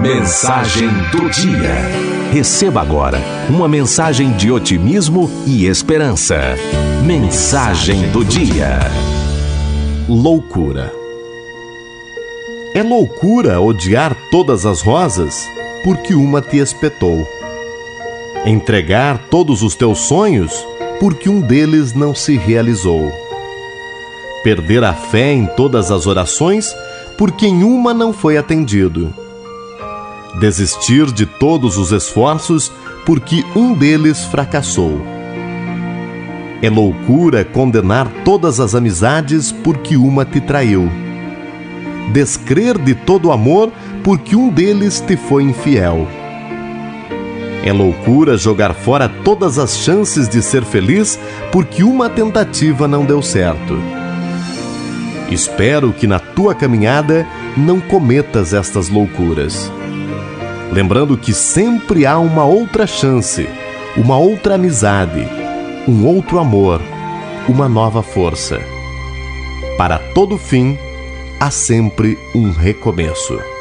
Mensagem do dia. Receba agora uma mensagem de otimismo e esperança. Mensagem do dia. Loucura. É loucura odiar todas as rosas porque uma te espetou. Entregar todos os teus sonhos porque um deles não se realizou. Perder a fé em todas as orações porque em uma não foi atendido. Desistir de todos os esforços porque um deles fracassou. É loucura condenar todas as amizades porque uma te traiu. Descrer de todo amor porque um deles te foi infiel. É loucura jogar fora todas as chances de ser feliz porque uma tentativa não deu certo. Espero que na tua caminhada não cometas estas loucuras. Lembrando que sempre há uma outra chance, uma outra amizade, um outro amor, uma nova força. Para todo fim, há sempre um recomeço.